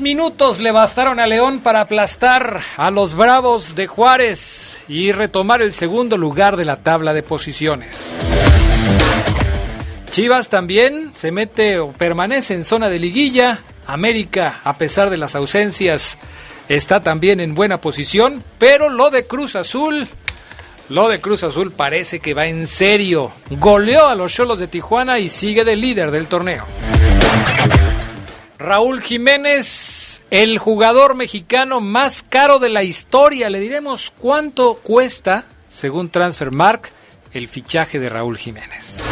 Minutos le bastaron a León para aplastar a los Bravos de Juárez y retomar el segundo lugar de la tabla de posiciones. Chivas también se mete o permanece en zona de liguilla. América, a pesar de las ausencias, está también en buena posición. Pero lo de Cruz Azul, lo de Cruz Azul parece que va en serio. Goleó a los Cholos de Tijuana y sigue de líder del torneo. Raúl Jiménez, el jugador mexicano más caro de la historia. Le diremos cuánto cuesta, según Transfermark, el fichaje de Raúl Jiménez.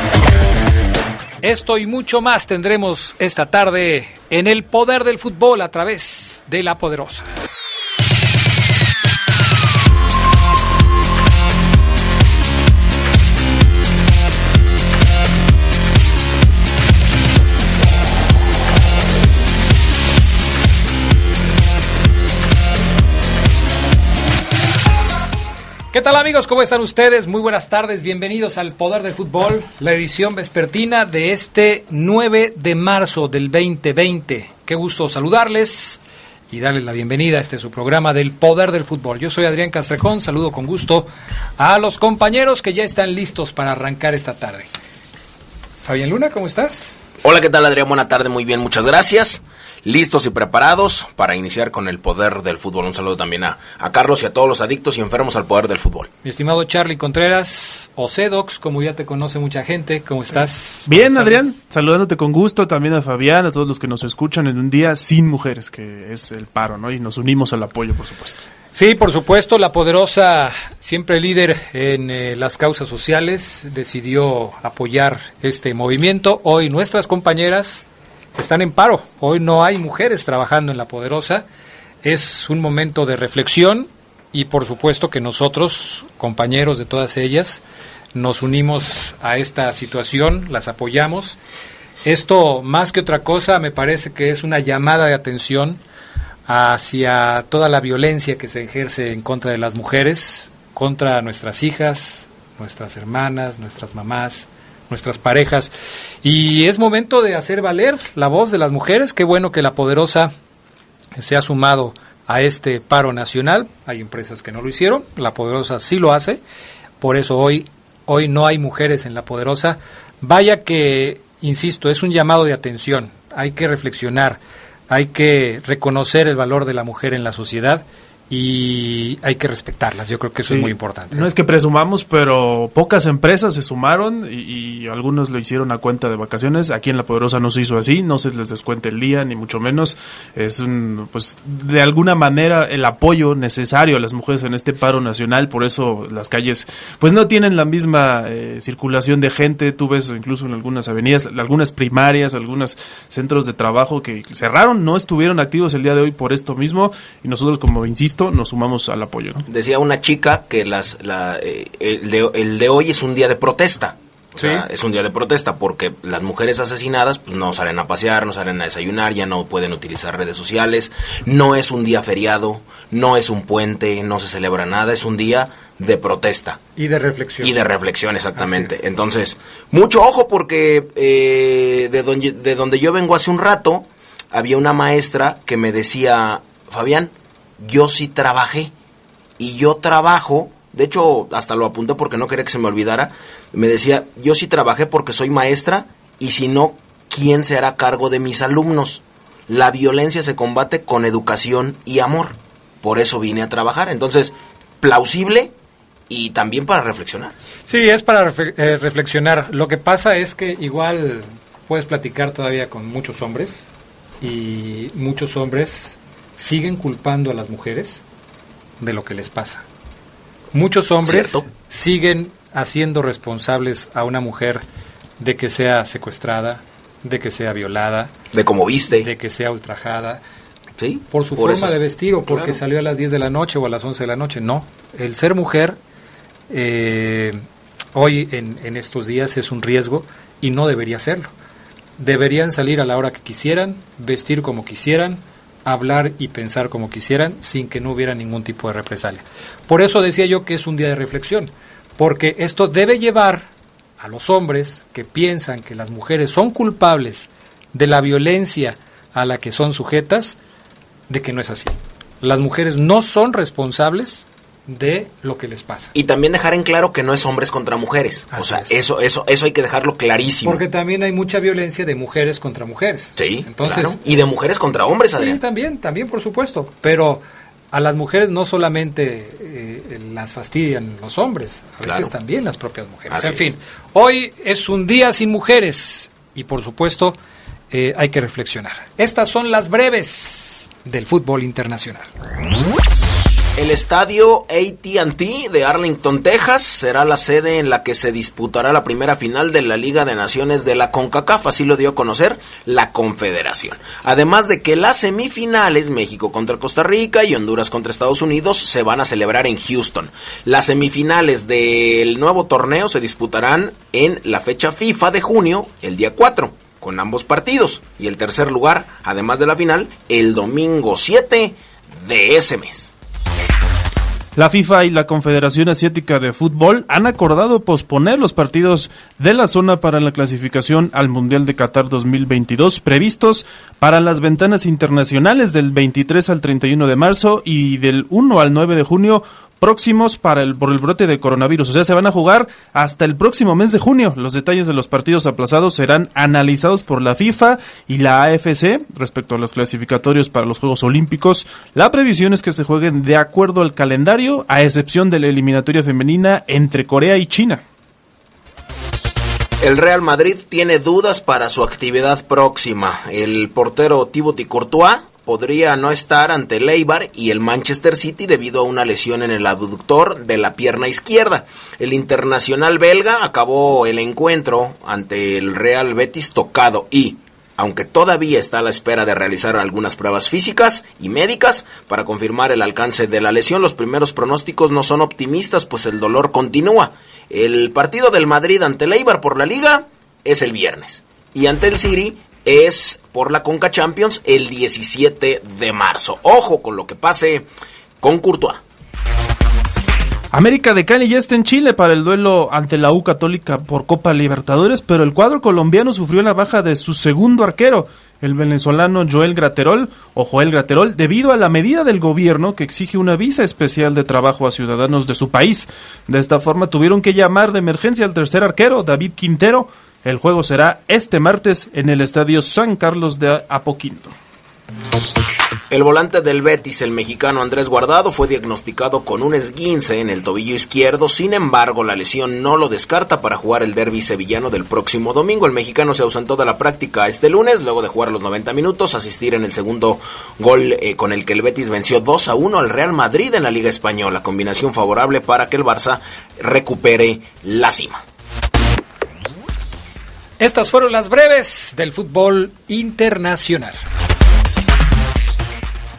Esto y mucho más tendremos esta tarde en el poder del fútbol a través de la poderosa. ¿Qué tal amigos? ¿Cómo están ustedes? Muy buenas tardes, bienvenidos al Poder del Fútbol, la edición vespertina de este 9 de marzo del 2020. Qué gusto saludarles y darles la bienvenida a este su programa del Poder del Fútbol. Yo soy Adrián Castrejón, saludo con gusto a los compañeros que ya están listos para arrancar esta tarde. Fabián Luna, ¿cómo estás? Hola, ¿qué tal Adrián? Buena tarde, muy bien, muchas gracias listos y preparados para iniciar con el poder del fútbol. Un saludo también a, a, Carlos y a todos los adictos y enfermos al poder del fútbol. Mi estimado Charlie Contreras, o Cedox, como ya te conoce mucha gente, ¿cómo estás? Bien, Adrián, saludándote con gusto, también a Fabián, a todos los que nos escuchan en un día sin mujeres, que es el paro, ¿no? Y nos unimos al apoyo, por supuesto. Sí, por supuesto, la poderosa, siempre líder en eh, las causas sociales, decidió apoyar este movimiento. Hoy nuestras compañeras están en paro. Hoy no hay mujeres trabajando en la poderosa. Es un momento de reflexión y por supuesto que nosotros, compañeros de todas ellas, nos unimos a esta situación, las apoyamos. Esto, más que otra cosa, me parece que es una llamada de atención hacia toda la violencia que se ejerce en contra de las mujeres, contra nuestras hijas, nuestras hermanas, nuestras mamás, nuestras parejas. Y es momento de hacer valer la voz de las mujeres. Qué bueno que la poderosa se ha sumado a este paro nacional. Hay empresas que no lo hicieron, la poderosa sí lo hace. Por eso hoy, hoy no hay mujeres en la poderosa. Vaya que, insisto, es un llamado de atención. Hay que reflexionar, hay que reconocer el valor de la mujer en la sociedad y hay que respetarlas. Yo creo que eso Sí. es muy importante. No es que presumamos, pero pocas empresas se sumaron y, y algunos lo hicieron a cuenta de vacaciones. Aquí en La Poderosa no se hizo así, no se les descuenta el día, ni mucho menos. Es un, pues, de alguna manera el apoyo necesario a las mujeres en este paro nacional. Por eso las calles, pues, no tienen la misma eh, circulación de gente. Tú ves incluso en algunas avenidas, algunas primarias, algunos centros de trabajo que cerraron, no estuvieron activos el día de hoy por esto mismo. Y nosotros, como insisto, nos sumamos al apoyo, ¿no? Decía una chica que las, la, eh, el, de, el de hoy es un día de protesta. O sea, Sí. es un día de protesta porque las mujeres asesinadas pues no salen a pasear, no salen a desayunar, ya no pueden utilizar redes sociales, no es un día feriado, no es un puente, no se celebra nada, es un día de protesta. Y de reflexión. Y de reflexión, exactamente. Entonces, mucho ojo porque eh, de, donde, de donde yo vengo hace un rato, había una maestra que me decía, Fabián, yo sí trabajé y yo trabajo, de hecho hasta lo apunté porque no quería que se me olvidara, me decía, yo sí trabajé porque soy maestra y si no, ¿quién se hará cargo de mis alumnos? la violencia se combate con educación y amor. Por eso vine a trabajar. Entonces, plausible y también para reflexionar. Sí, es para eh, reflexionar. Lo que pasa es que igual puedes platicar todavía con muchos hombres y muchos hombres siguen culpando a las mujeres de lo que les pasa. Muchos hombres siguen haciendo responsables a una mujer de que sea secuestrada, de que sea violada, de cómo viste, de que sea ultrajada, ¿Sí? por su forma de vestir o porque salió a las 10 de la noche o a las 11 de la noche. No, el ser mujer eh, hoy en, en estos días es un riesgo y no debería serlo. Deberían salir a la hora que quisieran, vestir como quisieran, hablar y pensar como quisieran sin que no hubiera ningún tipo de represalia. Por eso decía yo que es un día de reflexión, porque esto debe llevar a los hombres que piensan que las mujeres son culpables de la violencia a la que son sujetas, de que no es así. Las mujeres no son responsables de lo que les pasa. Y también dejar en claro que no es hombres contra mujeres. o sea, eso, eso, eso hay que dejarlo clarísimo. Porque también hay mucha violencia de mujeres contra mujeres. Sí, entonces. Y de mujeres contra hombres, Adrián. Sí, también, también, por supuesto. Pero a las mujeres no solamente eh, las fastidian los hombres, a veces también las propias mujeres. en fin, hoy es un día sin mujeres y por supuesto eh, hay que reflexionar. Estas son las breves del fútbol internacional. El estadio ATT de Arlington, Texas, será la sede en la que se disputará la primera final de la Liga de Naciones de la CONCACAF, así lo dio a conocer la Confederación. Además de que las semifinales, México contra Costa Rica y Honduras contra Estados Unidos, se van a celebrar en Houston. Las semifinales del nuevo torneo se disputarán en la fecha FIFA de junio, el día 4 con ambos partidos. Y el tercer lugar, además de la final, el domingo 7 de ese mes. La FIFA y la Confederación Asiática de Fútbol han acordado posponer los partidos de la zona para la clasificación al Mundial de Qatar 2022 previstos para las ventanas internacionales del 23 al 31 de marzo y del 1 al 9 de junio próximos para el, por el brote de coronavirus. O sea, se van a jugar hasta el próximo mes de junio. Los detalles de los partidos aplazados serán analizados por la FIFA y la AFC respecto a los clasificatorios para los Juegos Olímpicos. La previsión es que se jueguen de acuerdo al calendario, a excepción de la eliminatoria femenina entre Corea y China. El Real Madrid tiene dudas para su actividad próxima. El portero Thibaut Courtois podría no estar ante el y el Manchester City debido a una lesión en el abductor de la pierna izquierda. El internacional belga acabó el encuentro ante el Real Betis tocado y, aunque todavía está a la espera de realizar algunas pruebas físicas y médicas para confirmar el alcance de la lesión, los primeros pronósticos no son optimistas, pues el dolor continúa. El partido del Madrid ante el por la liga es el viernes y ante el City es por la Conca Champions el 17 de marzo. Ojo con lo que pase con Courtois. América de Cali ya está en Chile para el duelo ante la U Católica por Copa Libertadores, pero el cuadro colombiano sufrió la baja de su segundo arquero, el venezolano Joel Graterol o Joel Graterol, debido a la medida del gobierno que exige una visa especial de trabajo a ciudadanos de su país. De esta forma tuvieron que llamar de emergencia al tercer arquero, David Quintero, el juego será este martes en el Estadio San Carlos de Apoquinto. El volante del Betis, el mexicano Andrés Guardado, fue diagnosticado con un esguince en el tobillo izquierdo. Sin embargo, la lesión no lo descarta para jugar el derby sevillano del próximo domingo. El mexicano se ausentó de la práctica este lunes, luego de jugar los 90 minutos, asistir en el segundo gol eh, con el que el Betis venció 2 a 1 al Real Madrid en la Liga Española. Combinación favorable para que el Barça recupere la cima. Estas fueron las breves del fútbol internacional.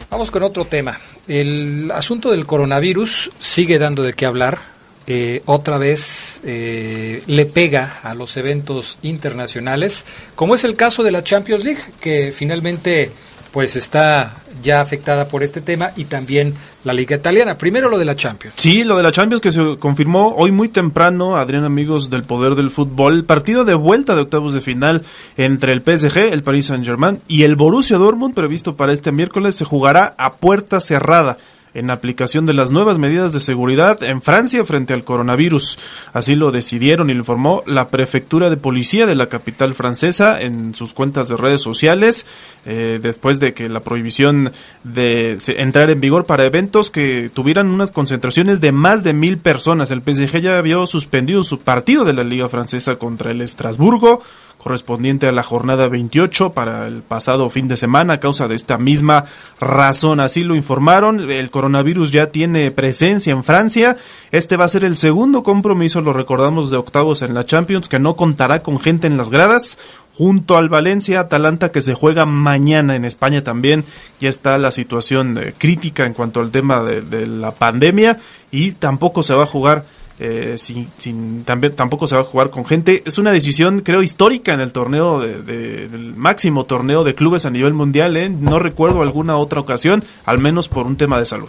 Vamos con otro tema. El asunto del coronavirus sigue dando de qué hablar. Eh, otra vez eh, le pega a los eventos internacionales, como es el caso de la Champions League, que finalmente pues está ya afectada por este tema y también la liga italiana. Primero lo de la Champions. Sí, lo de la Champions que se confirmó hoy muy temprano, Adrián amigos del poder del fútbol, partido de vuelta de octavos de final entre el PSG, el Paris Saint-Germain y el Borussia Dortmund previsto para este miércoles se jugará a puerta cerrada en aplicación de las nuevas medidas de seguridad en Francia frente al coronavirus. Así lo decidieron y lo informó la prefectura de policía de la capital francesa en sus cuentas de redes sociales, eh, después de que la prohibición de entrar en vigor para eventos que tuvieran unas concentraciones de más de mil personas. El PSG ya había suspendido su partido de la Liga Francesa contra el Estrasburgo correspondiente a la jornada 28 para el pasado fin de semana a causa de esta misma razón. Así lo informaron. El coronavirus ya tiene presencia en Francia. Este va a ser el segundo compromiso, lo recordamos, de octavos en la Champions, que no contará con gente en las gradas. Junto al Valencia, Atalanta que se juega mañana en España también. Ya está la situación eh, crítica en cuanto al tema de la pandemia y tampoco se va a jugar eh, sin, también tampoco se va a jugar con gente. Es una decisión, creo, histórica en el torneo, de, del máximo torneo de clubes a nivel mundial. ¿eh? No recuerdo alguna otra ocasión, al menos por un tema de salud.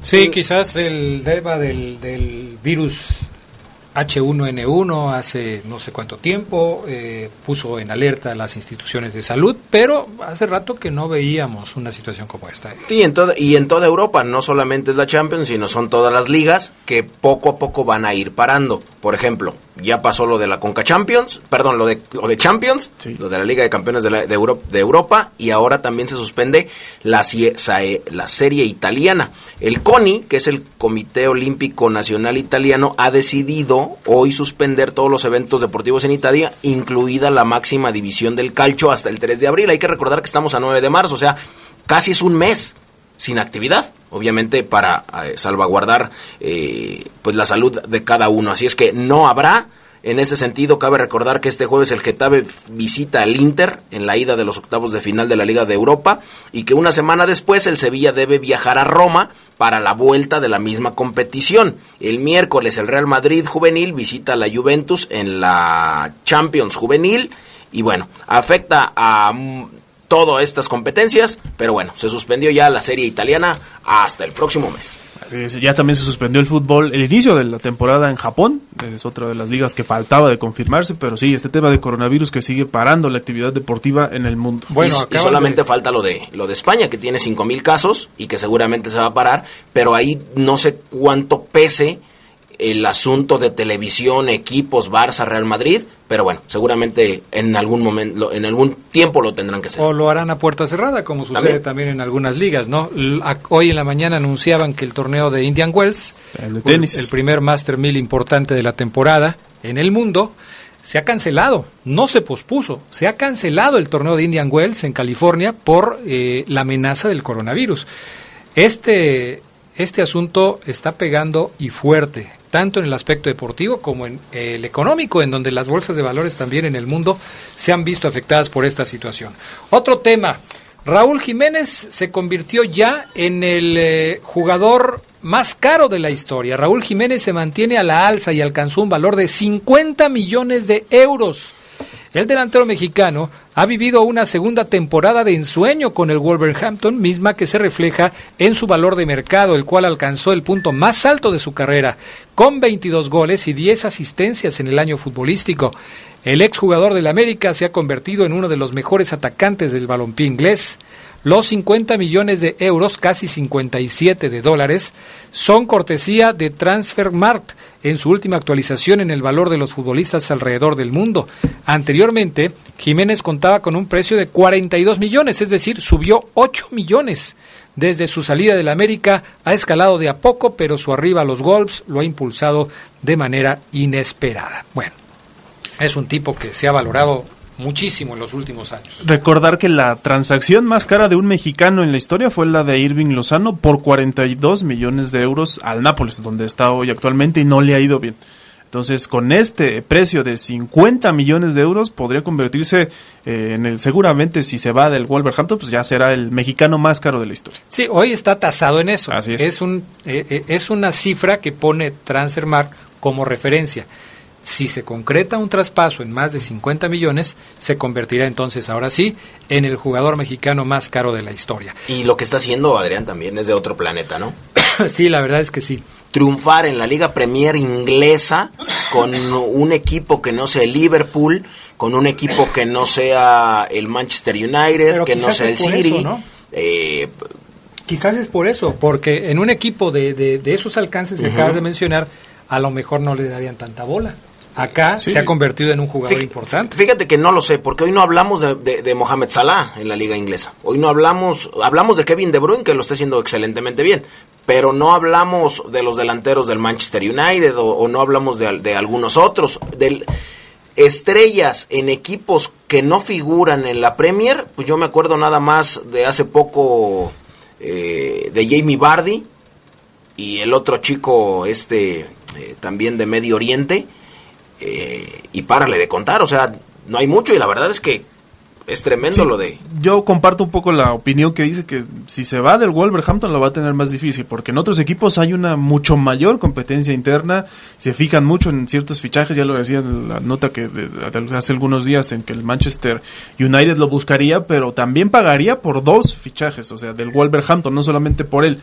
Sí, quizás el tema del, del virus H1N1 hace no sé cuánto tiempo, eh, puso en alerta a las instituciones de salud, pero hace rato que no veíamos una situación como esta. Sí, en y en toda Europa, no solamente es la Champions, sino son todas las ligas que poco a poco van a ir parando. Por ejemplo, ya pasó lo de la Conca Champions, perdón, lo de, lo de Champions, lo de la Liga de Campeones de, de, Europa, de Europa, y ahora también se suspende la, la serie italiana. El CONI, que es el Comité Olímpico Nacional Italiano, ha decidido hoy suspender todos los eventos deportivos en Italia, incluida la máxima división del calcio hasta el 3 de abril. Hay que recordar que estamos a 9 de marzo, o sea, casi es un mes sin actividad, obviamente para eh, salvaguardar eh, pues la salud de cada uno. Así es que no habrá. En ese sentido, cabe recordar que este jueves el Getafe visita al Inter en la ida de los octavos de final de la Liga de Europa y que una semana después el Sevilla debe viajar a Roma para la vuelta de la misma competición. El miércoles el Real Madrid juvenil visita a la Juventus en la Champions juvenil y bueno, afecta a todas estas competencias, pero bueno, se suspendió ya la serie italiana hasta el próximo mes. ya también se suspendió el fútbol, el inicio de la temporada en Japón, es otra de las ligas que faltaba de confirmarse, pero sí, este tema de coronavirus que sigue parando la actividad deportiva en el mundo. Bueno, y, solamente falta lo de lo de España, que tiene 5.000 casos y que seguramente se va a parar, pero ahí no sé cuánto pese el asunto de televisión, equipos, Barça, Real Madrid, pero bueno, seguramente en algún momento, en algún tiempo lo tendrán que hacer. O lo harán a puerta cerrada, como sucede también, en algunas ligas, ¿no? Hoy en la mañana anunciaban que el torneo de Indian Wells, el, tenis. el primer Master 1000 importante de la temporada en el mundo, se ha cancelado, no se pospuso, se ha cancelado el torneo de Indian Wells en California por eh, la amenaza del coronavirus. Este, este asunto está pegando y fuerte tanto en el aspecto deportivo como en el económico, en donde las bolsas de valores también en el mundo se han visto afectadas por esta situación. Otro tema, Raúl Jiménez se convirtió ya en el eh, jugador más caro de la historia. Raúl Jiménez se mantiene a la alza y alcanzó un valor de 50 millones de euros. El delantero mexicano ha vivido una segunda temporada de ensueño con el Wolverhampton, misma que se refleja en su valor de mercado, el cual alcanzó el punto más alto de su carrera, con 22 goles y 10 asistencias en el año futbolístico. El exjugador del América se ha convertido en uno de los mejores atacantes del balompié inglés. Los 50 millones de euros, casi 57 de dólares, son cortesía de Transfermarkt en su última actualización en el valor de los futbolistas alrededor del mundo. Anteriormente, Jiménez contaba con un precio de 42 millones, es decir, subió 8 millones. Desde su salida del América ha escalado de a poco, pero su arriba a los Wolves lo ha impulsado de manera inesperada. Bueno, es un tipo que se ha valorado muchísimo en los últimos años. Recordar que la transacción más cara de un mexicano en la historia fue la de Irving Lozano por 42 millones de euros al Nápoles, donde está hoy actualmente y no le ha ido bien. Entonces, con este precio de 50 millones de euros, podría convertirse eh, en el, seguramente si se va del Wolverhampton, pues ya será el mexicano más caro de la historia. Sí, hoy está tasado en eso. Así es. Es, un, eh, eh, es una cifra que pone Transfermarkt como referencia si se concreta un traspaso en más de 50 millones, se convertirá entonces ahora sí en el jugador mexicano más caro de la historia. Y lo que está haciendo Adrián también es de otro planeta, ¿no? sí, la verdad es que sí. Triunfar en la Liga Premier inglesa con un equipo que no sea el Liverpool, con un equipo que no sea el Manchester United, que no sea el City. Eh, Quizás es por eso, porque en un equipo de, de, esos alcances que acabas de mencionar, a lo mejor no le darían tanta bola. Acá se ha convertido en un jugador importante. Fíjate que no lo sé, porque hoy no hablamos de, de, Mohamed Salah en la liga inglesa. Hoy no hablamos, hablamos de Kevin De Bruyne, que lo está haciendo excelentemente bien, pero no hablamos de los delanteros del Manchester United o, no hablamos de, de, algunos otros. Del, estrellas en equipos que no figuran en la Premier, pues yo me acuerdo nada más de hace poco eh, de Jamie Bardi y el otro chico este eh, también de Medio Oriente eh, y párale de contar, o sea, no hay mucho y la verdad es que es tremendo lo de... Yo comparto un poco la opinión que dice que si se va del Wolverhampton lo va a tener más difícil, porque en otros equipos hay una mucho mayor competencia interna, se fijan mucho en ciertos fichajes, ya lo decía en la nota que hace algunos días en que el Manchester United lo buscaría, pero también pagaría por dos fichajes, o sea, del Wolverhampton, no solamente por él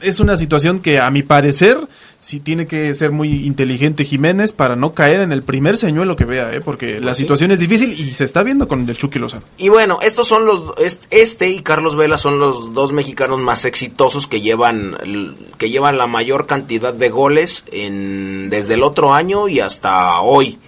es una situación que a mi parecer sí tiene que ser muy inteligente Jiménez para no caer en el primer señuelo que vea, ¿eh? porque la pues situación es difícil y se está viendo con el Chucky Lozano. Y bueno, estos son los este y Carlos Vela son los dos mexicanos más exitosos que llevan que llevan la mayor cantidad de goles en desde el otro año y hasta hoy.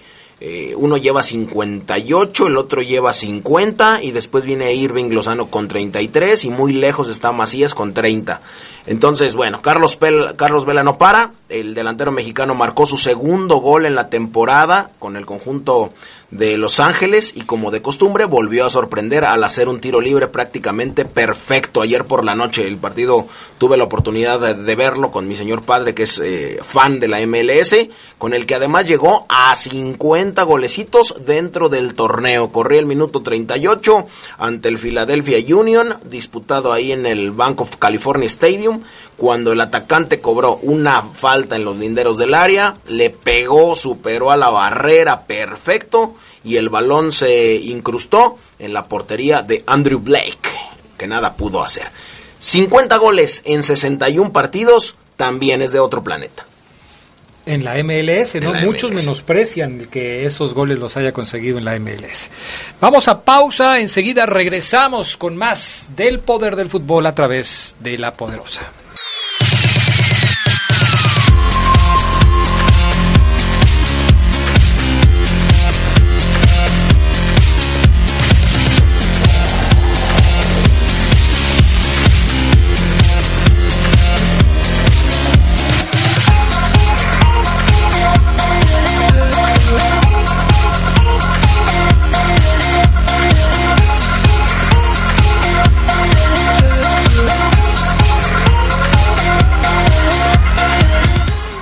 Eh, uno lleva 58, el otro lleva 50 y después viene Irving Lozano con 33 y muy lejos está Macías con 30. Entonces, bueno, Carlos, Carlos Vela no para, el delantero mexicano marcó su segundo gol en la temporada con el conjunto de Los Ángeles y como de costumbre volvió a sorprender al hacer un tiro libre prácticamente perfecto. Ayer por la noche el partido tuve la oportunidad de, verlo con mi señor padre que es eh, fan de la MLS, con el que además llegó a 50 golecitos dentro del torneo. Corría el minuto 38 ante el Philadelphia Union, disputado ahí en el Bank of California Stadium cuando el atacante cobró una falta en los linderos del área, le pegó, superó a la barrera perfecto y el balón se incrustó en la portería de Andrew Blake, que nada pudo hacer. 50 goles en 61 partidos también es de otro planeta. En la MLS, ¿no? Muchos menosprecian que esos goles los haya conseguido en la MLS. Vamos a pausa, enseguida regresamos con más del poder del fútbol a través de la poderosa.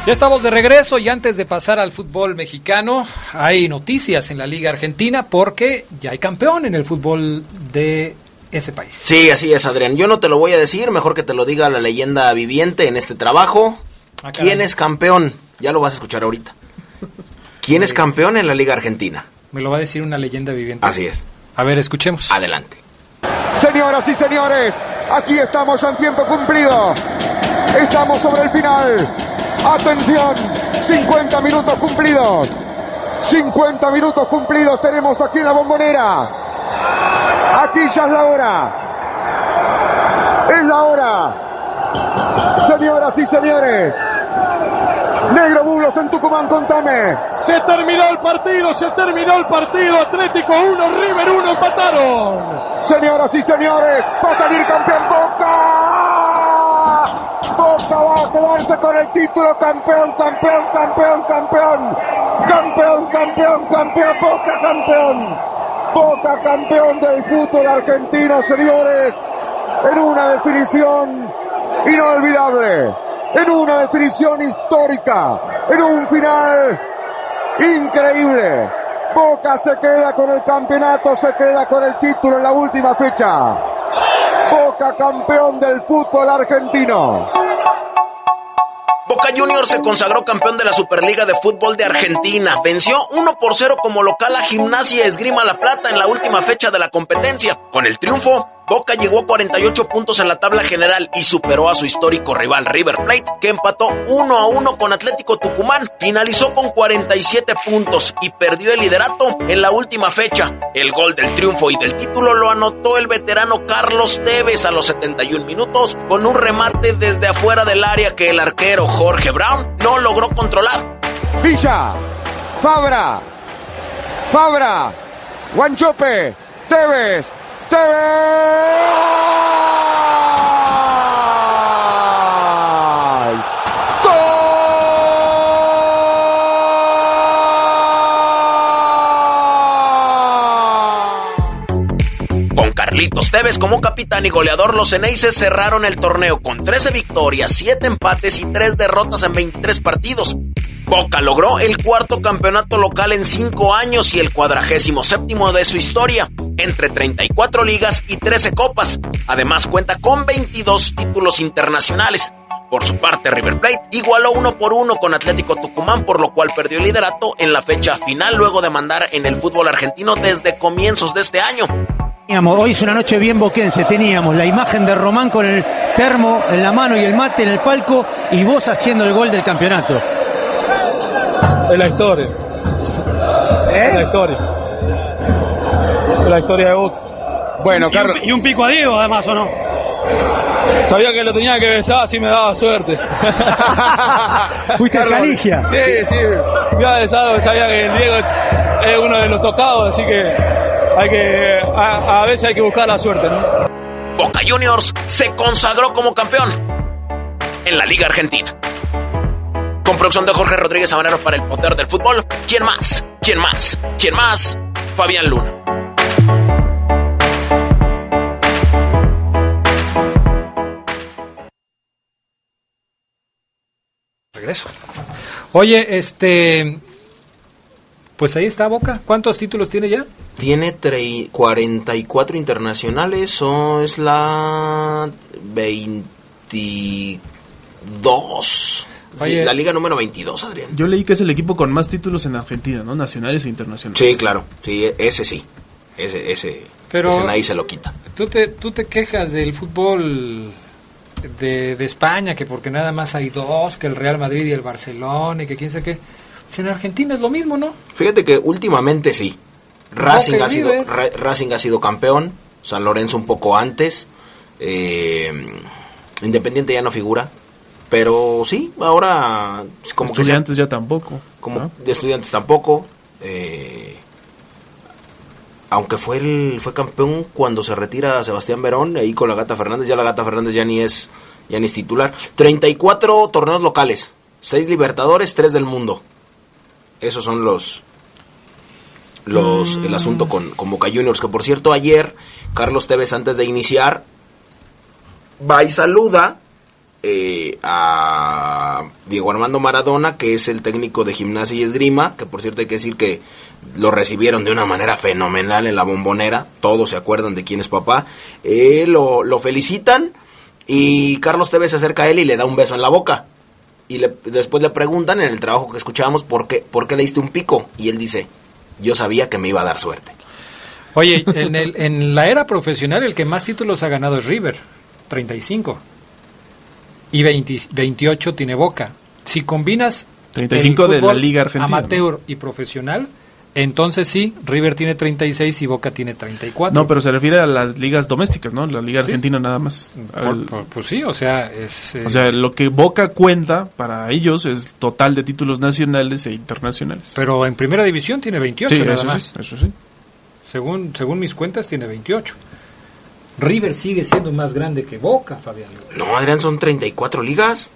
Ya estamos de regreso y antes de pasar al fútbol mexicano, hay noticias en la Liga Argentina porque ya hay campeón en el fútbol de ese país. Sí, así es, Adrián. Yo no te lo voy a decir, mejor que te lo diga la leyenda viviente en este trabajo. Ah, ¿Quién es campeón? Ya lo vas a escuchar ahorita. ¿Quién es campeón en la Liga Argentina? Me lo va a decir una leyenda viviente. Así es. A ver, escuchemos. Adelante. Señoras y señores, aquí estamos en tiempo cumplido. Estamos sobre el final. Atención, 50 minutos cumplidos. 50 minutos cumplidos tenemos aquí en la bombonera. Aquí ya es la hora. Es la hora. Señoras y señores. Negro Bulos en Tucumán, contame. Se terminó el partido, se terminó el partido. Atlético 1, River 1, empataron. Señoras y señores, va a salir campeón quedarse con el título campeón, campeón, campeón, campeón. Campeón, campeón, campeón, Boca campeón. Boca campeón del fútbol argentino, señores. En una definición inolvidable. En una definición histórica. En un final increíble. Boca se queda con el campeonato, se queda con el título en la última fecha. Boca campeón del fútbol argentino. Boca Juniors se consagró campeón de la Superliga de Fútbol de Argentina. Venció 1 por 0 como local a Gimnasia Esgrima La Plata en la última fecha de la competencia. Con el triunfo, Boca llegó a 48 puntos en la tabla general y superó a su histórico rival River Plate, que empató 1 a 1 con Atlético Tucumán. Finalizó con 47 puntos y perdió el liderato en la última fecha. El gol del triunfo y del título lo anotó el veterano Carlos Tevez a los 71 minutos con un remate desde afuera del área que el arquero Jorge Brown no logró controlar. Villa, Fabra, Fabra, Guanchope, Tevez, Con Carlitos Tevez como capitán y goleador, los Ceneices cerraron el torneo con 13 victorias, 7 empates y 3 derrotas en 23 partidos. Boca logró el cuarto campeonato local en 5 años y el cuadragésimo séptimo de su historia, entre 34 ligas y 13 copas. Además cuenta con 22 títulos internacionales. Por su parte, River Plate igualó uno por uno con Atlético Tucumán, por lo cual perdió el liderato en la fecha final luego de mandar en el fútbol argentino desde comienzos de este año. Teníamos, hoy es una noche bien boquense, teníamos la imagen de Román con el termo en la mano y el mate en el palco y vos haciendo el gol del campeonato. Es la historia. Es la historia. La historia de Boca. Bueno, Carlos. y un pico a Diego, además, ¿o no? Sabía que lo tenía que besar, así me daba suerte. Fuiste a Carlos, Caligia. Sí, sí. Ya besado, sabía que el Diego es uno de los tocados, así que hay que. A, a veces hay que buscar la suerte, ¿no? Boca Juniors se consagró como campeón en la Liga Argentina. Con producción de Jorge Rodríguez Habanero para el poder del fútbol. ¿Quién más? ¿Quién más? ¿Quién más? Fabián Luna. Regreso. Oye, este. Pues ahí está Boca. ¿Cuántos títulos tiene ya? Tiene tre- 44 internacionales o es la 22. Oye. la liga número 22, Adrián. Yo leí que es el equipo con más títulos en Argentina, ¿no? Nacionales e internacionales. Sí, claro. Sí, ese sí. Ese, ese, Pero- ese nadie se lo quita. Tú te, tú te quejas del fútbol de, de España, que porque nada más hay dos, que el Real Madrid y el Barcelona, y que quién sabe qué. Pues en Argentina es lo mismo, ¿no? Fíjate que últimamente sí. Racing ha, sido. Ra- Racing ha sido campeón, San Lorenzo un poco antes, eh, Independiente ya no figura, pero sí, ahora como que se- Estudiantes ya tampoco. como ¿no? de estudiantes tampoco, eh, aunque fue el fue campeón cuando se retira Sebastián Verón ahí con la Gata Fernández, ya la Gata Fernández ya ni es ya ni es titular. 34 torneos locales, 6 Libertadores, 3 del mundo. Esos son los los el asunto con, con Boca Juniors, que por cierto ayer Carlos Tevez antes de iniciar va y saluda eh, a Diego Armando Maradona, que es el técnico de gimnasia y esgrima, que por cierto hay que decir que lo recibieron de una manera fenomenal en la bombonera, todos se acuerdan de quién es papá, Eh, lo, lo felicitan y Carlos Tevez se acerca a él y le da un beso en la boca. Y le- después le preguntan en el trabajo que escuchábamos por qué, por qué le diste un pico. Y él dice, yo sabía que me iba a dar suerte. Oye, en, el, en la era profesional el que más títulos ha ganado es River, 35. Y 20 28 tiene Boca. Si combinas 35 el de la Liga Argentina, Amateur y profesional, entonces sí, River tiene 36 y Boca tiene 34. No, pero se refiere a las ligas domésticas, ¿no? La Liga Argentina nada más. Por- Al- por- pues sí, o sea, es... eh, o sea, lo que Boca cuenta para ellos es total de títulos nacionales e internacionales. pero en primera división tiene 28 sí, nada eso más. sí, eso sí. Según, según mis cuentas tiene 28. River sigue siendo más grande que Boca, Fabián. No, Adrián, son 34 ligas.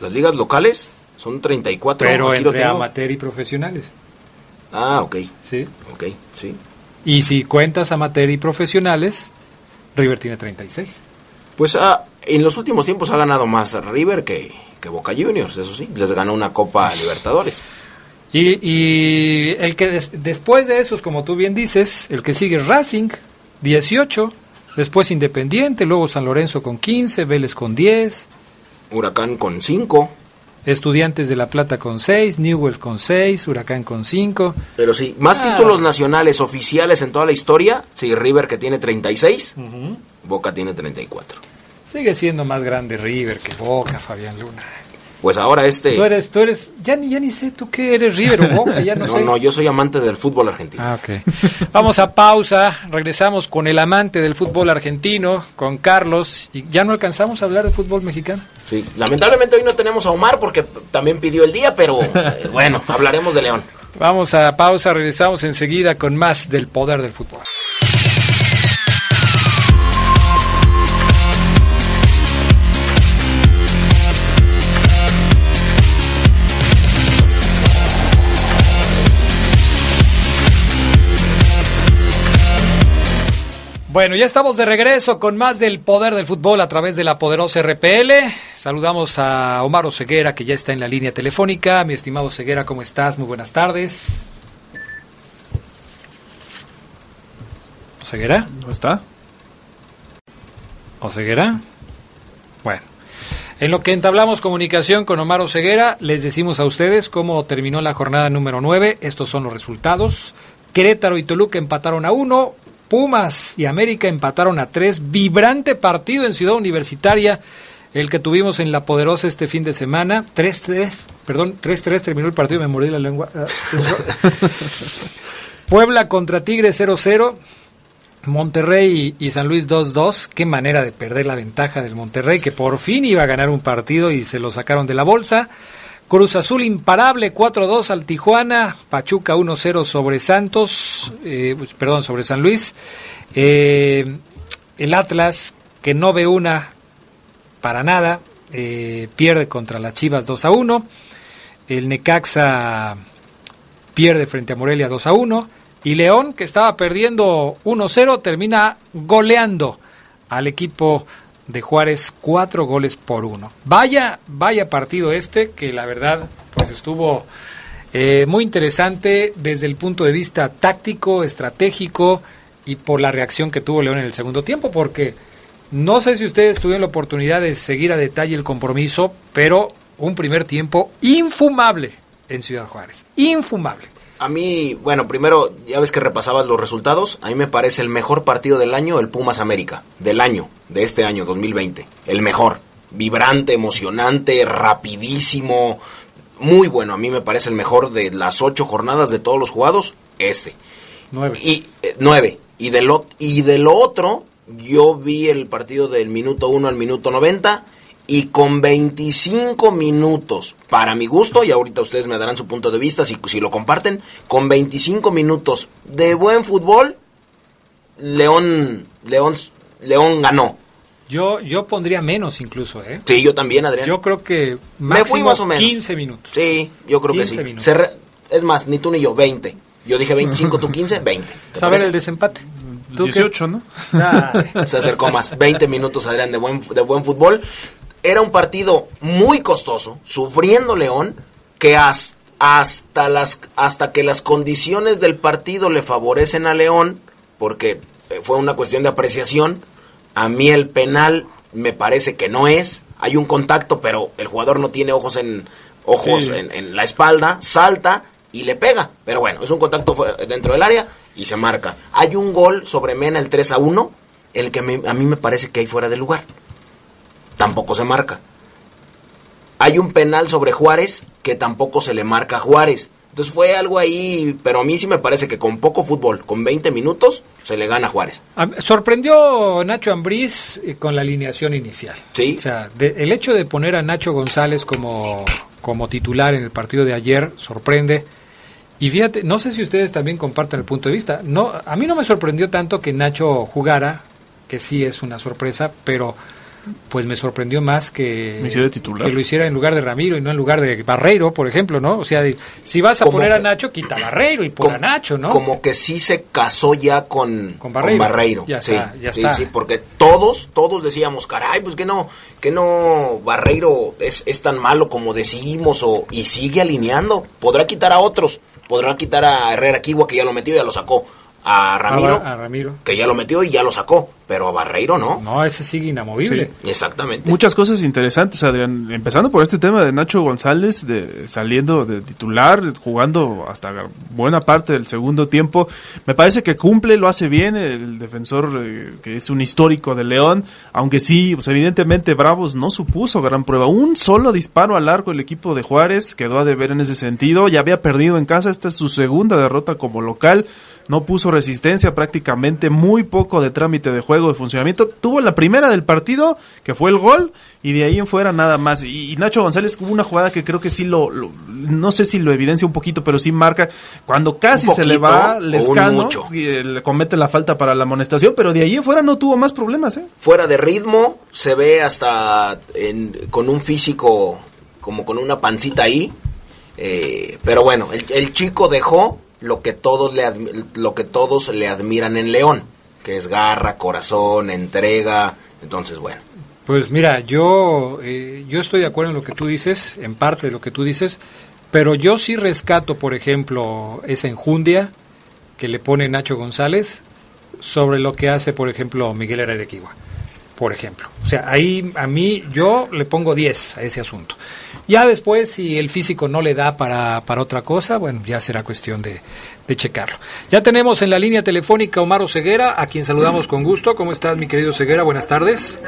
Las ligas locales son 34. Pero aquí entre amateur y profesionales. Ah, ok, Sí. ok, sí. Y si cuentas amateur y profesionales, River tiene 36. Pues ah, en los últimos tiempos ha ganado más River que, que Boca Juniors, eso sí. Les ganó una Copa Libertadores. Y, y el que des- después de esos, como tú bien dices, el que sigue es Racing, 18, después Independiente, luego San Lorenzo con 15, Vélez con 10, Huracán con 5. Estudiantes de La Plata con 6, Newells con 6, Huracán con 5. Pero sí, más Ah. títulos nacionales oficiales en toda la historia. Sí, River que tiene 36, Boca tiene 34. Sigue siendo más grande River que Boca, Fabián Luna. Pues ahora este... Tú eres, tú eres, ya ni, ya ni sé tú qué eres, River o Boca, ya no, no, sé. no, yo soy amante del fútbol argentino. Ah. Vamos a pausa, regresamos con el amante del fútbol argentino, con Carlos, y ya no alcanzamos a hablar de fútbol mexicano. Sí, lamentablemente hoy no tenemos a Omar porque también pidió el día, pero eh, bueno, hablaremos de León. Vamos a pausa, regresamos enseguida con más del poder del fútbol. Bueno, ya estamos de regreso con más del poder del fútbol a través de la poderosa RPL. Saludamos a Omar Oseguera, que ya está en la línea telefónica. Mi estimado Oseguera, ¿cómo estás? Muy buenas tardes. ¿Oseguera? ¿No está? ¿Oseguera? Bueno. En lo que entablamos comunicación con Omar Oseguera, les decimos a ustedes cómo terminó la jornada número 9. Estos son los resultados. Querétaro y Toluca empataron a uno. Pumas y América empataron a tres. Vibrante partido en Ciudad Universitaria, el que tuvimos en La Poderosa este fin de semana. 3-3, perdón, 3-3 terminó el partido, me mordí la lengua. Puebla contra Tigre 0-0. Monterrey y San Luis 2-2. Qué manera de perder la ventaja del Monterrey, que por fin iba a ganar un partido y se lo sacaron de la bolsa. Cruz Azul imparable 4-2 al Tijuana, Pachuca 1-0 sobre Santos, eh, pues, perdón, sobre San Luis. Eh, el Atlas, que no ve una para nada, eh, pierde contra las Chivas 2-1. El Necaxa pierde frente a Morelia 2-1. Y León, que estaba perdiendo 1-0, termina goleando al equipo de Juárez cuatro goles por uno. Vaya, vaya partido este, que la verdad pues estuvo eh, muy interesante desde el punto de vista táctico, estratégico y por la reacción que tuvo León en el segundo tiempo, porque no sé si ustedes tuvieron la oportunidad de seguir a detalle el compromiso, pero un primer tiempo infumable en Ciudad Juárez, infumable. A mí, bueno, primero, ya ves que repasabas los resultados. A mí me parece el mejor partido del año, el Pumas América. Del año, de este año, 2020. El mejor. Vibrante, emocionante, rapidísimo. Muy bueno. A mí me parece el mejor de las ocho jornadas de todos los jugados. Este. Nueve. Y, eh, nueve. Y de, lo, y de lo otro, yo vi el partido del minuto 1 al minuto 90 y con 25 minutos, para mi gusto, y ahorita ustedes me darán su punto de vista si, si lo comparten, con 25 minutos de buen fútbol, León, León, León ganó. Yo, yo pondría menos incluso, ¿eh? Sí, yo también, Adrián. Yo creo que Me fui máximo más o menos. 15 minutos. Sí, yo creo que 15 sí. minutos. Se re- es más, ni tú ni yo, 20. Yo dije 25, tú 15, 20. ¿Te Saber el desempate. ¿Tú qué? 18, ¿no? Se acercó más. 20 minutos, Adrián, de buen, de buen fútbol. Era un partido muy costoso, sufriendo León, que has- hasta, las, hasta que las condiciones del partido le favorecen a León, porque eh, fue una cuestión de apreciación, a mí el penal me parece que no es. Hay un contacto, pero el jugador no tiene ojos en ojos Sí. en, en la espalda, salta y le pega. Pero bueno, es un contacto dentro del área y se marca. Hay un gol sobre Mena, el 3 a 1, el que me- a mí me parece que hay fuera de lugar. Tampoco se marca. Hay un penal sobre Juárez que tampoco se le marca a Juárez. Entonces fue algo ahí, pero a mí sí me parece que con poco fútbol, con 20 minutos, se le gana a Juárez. Sorprendió Nacho Ambriz eh, con la alineación inicial. Sí. O sea, de- el hecho de poner a Nacho González como, como titular en el partido de ayer sorprende. Y fíjate, no sé si ustedes también comparten el punto de vista. No, a mí no me sorprendió tanto que Nacho jugara, que sí es una sorpresa, pero pues me sorprendió más que, ¿Me hiciera titular? que lo hiciera en lugar de Ramiro y no en lugar de Barreiro, por ejemplo, ¿no? O sea, de- si vas a Como poner a Nacho, quita a Barreiro y pon a Nacho, ¿no? Como que sí se casó ya con, Con Barreiro. Ya sí, está, ya sí, está. sí, porque todos, todos decíamos, caray, pues que no, que no, Barreiro es, es tan malo como decimos, o, y sigue alineando. Podrá quitar a otros, podrá quitar a Herrera Kiwa, que ya lo metió y ya lo sacó. A Ramiro, A, a Ramiro. que ya lo metió y ya lo sacó. Pero a Barreiro no. No, ese sigue inamovible. Exactamente. Muchas cosas interesantes, Adrián. Empezando por este tema de Nacho González, de saliendo de titular, jugando hasta buena parte del segundo tiempo. Me parece que cumple, lo hace bien el defensor eh, que es un histórico de León, aunque sí, pues evidentemente Bravos no supuso gran prueba. Un solo disparo al arco el equipo de Juárez quedó a deber en ese sentido. Ya había perdido en casa, esta es su segunda derrota como local no puso resistencia prácticamente, muy poco de trámite de juego, de funcionamiento. Tuvo la primera del partido, que fue el gol, y de ahí en fuera nada más. Y, Nacho González hubo una jugada que creo que sí lo, no sé si lo evidencia un poquito, pero sí marca, cuando casi se le va Lescano, y eh, le comete la falta para la amonestación, pero de ahí en fuera no tuvo más problemas. ¿eh? Fuera de ritmo, se ve hasta con un físico como con una pancita ahí. Eh, pero bueno, el chico dejó lo que todos le, lo que todos le admiran en León, que es garra, corazón, entrega. Entonces, bueno. Pues mira, yo, eh, yo estoy de acuerdo en lo que tú dices, en parte de lo que tú dices, pero yo sí rescato, por ejemplo, esa enjundia que le pone Nacho González sobre lo que hace, por ejemplo, Miguel Heredequigua, por ejemplo. O sea, ahí a mí yo le pongo 10 a ese asunto. Ya después, si el físico no le da para, para otra cosa, bueno, ya será cuestión de, de, checarlo. Ya tenemos en la línea telefónica Omar Ceguera, a quien saludamos con gusto. ¿Cómo estás, mi querido Ceguera? Buenas tardes.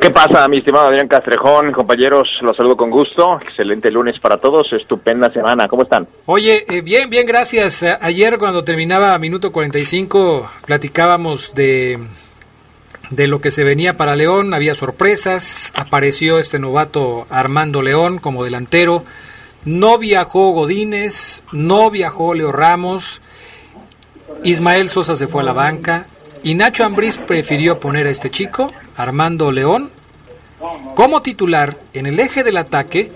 ¿Qué pasa, mi estimado Adrián Castrejón? Compañeros, los saludo con gusto. Excelente lunes para todos, estupenda semana. ¿Cómo están? Oye, eh, bien, bien, gracias. Ayer cuando terminaba minuto 45 platicábamos de de lo que se venía para León, había sorpresas, apareció este novato Armando León como delantero, no viajó Godínez, no viajó Leo Ramos, Ismael Sosa se fue a la banca y Nacho Ambriz prefirió poner a este chico, Armando León, como titular en el eje del ataque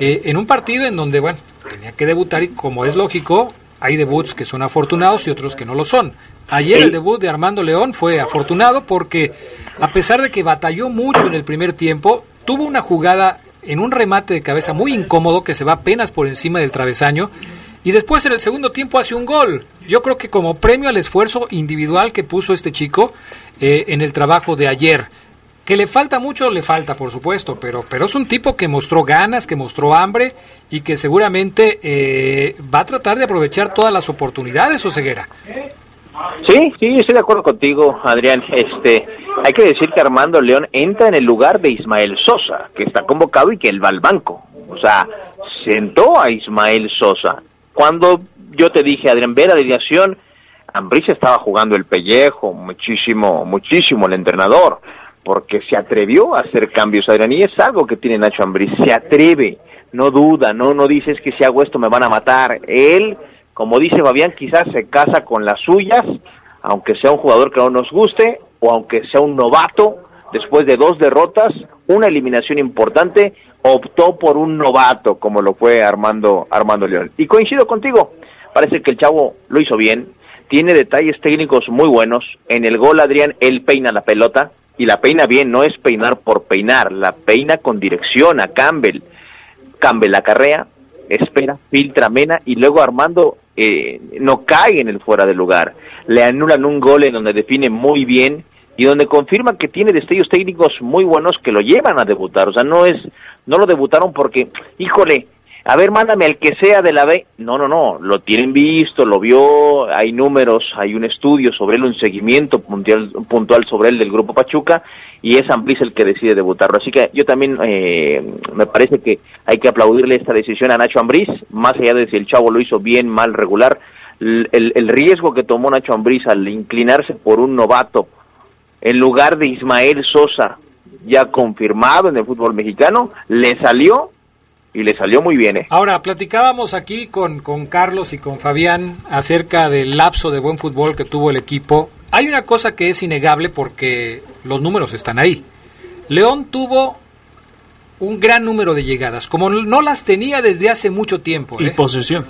eh, en un partido en donde, bueno, tenía que debutar y como es lógico, hay debuts que son afortunados y otros que no lo son. Ayer el debut de Armando León fue afortunado porque a pesar de que batalló mucho en el primer tiempo, tuvo una jugada en un remate de cabeza muy incómodo que se va apenas por encima del travesaño y después en el segundo tiempo hace un gol. Yo creo que como premio al esfuerzo individual que puso este chico eh, en el trabajo de ayer, que le falta mucho, le falta por supuesto, pero, pero es un tipo que mostró ganas, que mostró hambre y que seguramente eh, va a tratar de aprovechar todas las oportunidades, o ceguera. Sí, sí, estoy de acuerdo contigo, Adrián. Este, hay que decir que Armando León entra en el lugar de Ismael Sosa, que está convocado y que él va al banco. O sea, sentó a Ismael Sosa. Cuando yo te dije, Adrián, ver la alineación, Ambriz estaba jugando el pellejo, muchísimo, muchísimo el entrenador, porque se atrevió a hacer cambios, Adrián, y es algo que tiene Nacho Ambriz, se atreve, no duda, no, no dices que si hago esto me van a matar. Él como dice Fabián, quizás se casa con las suyas, aunque sea un jugador que no nos guste o aunque sea un novato, después de dos derrotas, una eliminación importante, optó por un novato como lo fue Armando Armando León. Y coincido contigo, parece que el chavo lo hizo bien, tiene detalles técnicos muy buenos. En el gol Adrián él peina la pelota y la peina bien, no es peinar por peinar, la peina con dirección a Campbell. Campbell la carrea, espera, filtra Mena y luego Armando eh, no cae en el fuera de lugar. Le anulan un gol en donde define muy bien y donde confirma que tiene destellos técnicos muy buenos que lo llevan a debutar. O sea, no es, no lo debutaron porque, híjole, a ver, mándame al que sea de la B. No, no, no, lo tienen visto, lo vio, hay números, hay un estudio sobre él, un seguimiento puntual, puntual sobre él del Grupo Pachuca y es Amplis el que decide debutarlo. Así que yo también eh, me parece que hay que aplaudirle esta decisión a Nacho Ambriz, más allá de si el chavo lo hizo bien, mal, regular. El, el, riesgo que tomó Nacho Ambriz al inclinarse por un novato en lugar de Ismael Sosa, ya confirmado en el fútbol mexicano, le salió y le salió muy bien. ¿eh? Ahora, platicábamos aquí con, con Carlos y con Fabián acerca del lapso de buen fútbol que tuvo el equipo hay una cosa que es innegable porque los números están ahí. León tuvo un gran número de llegadas, como no las tenía desde hace mucho tiempo. Y ¿eh? posesión.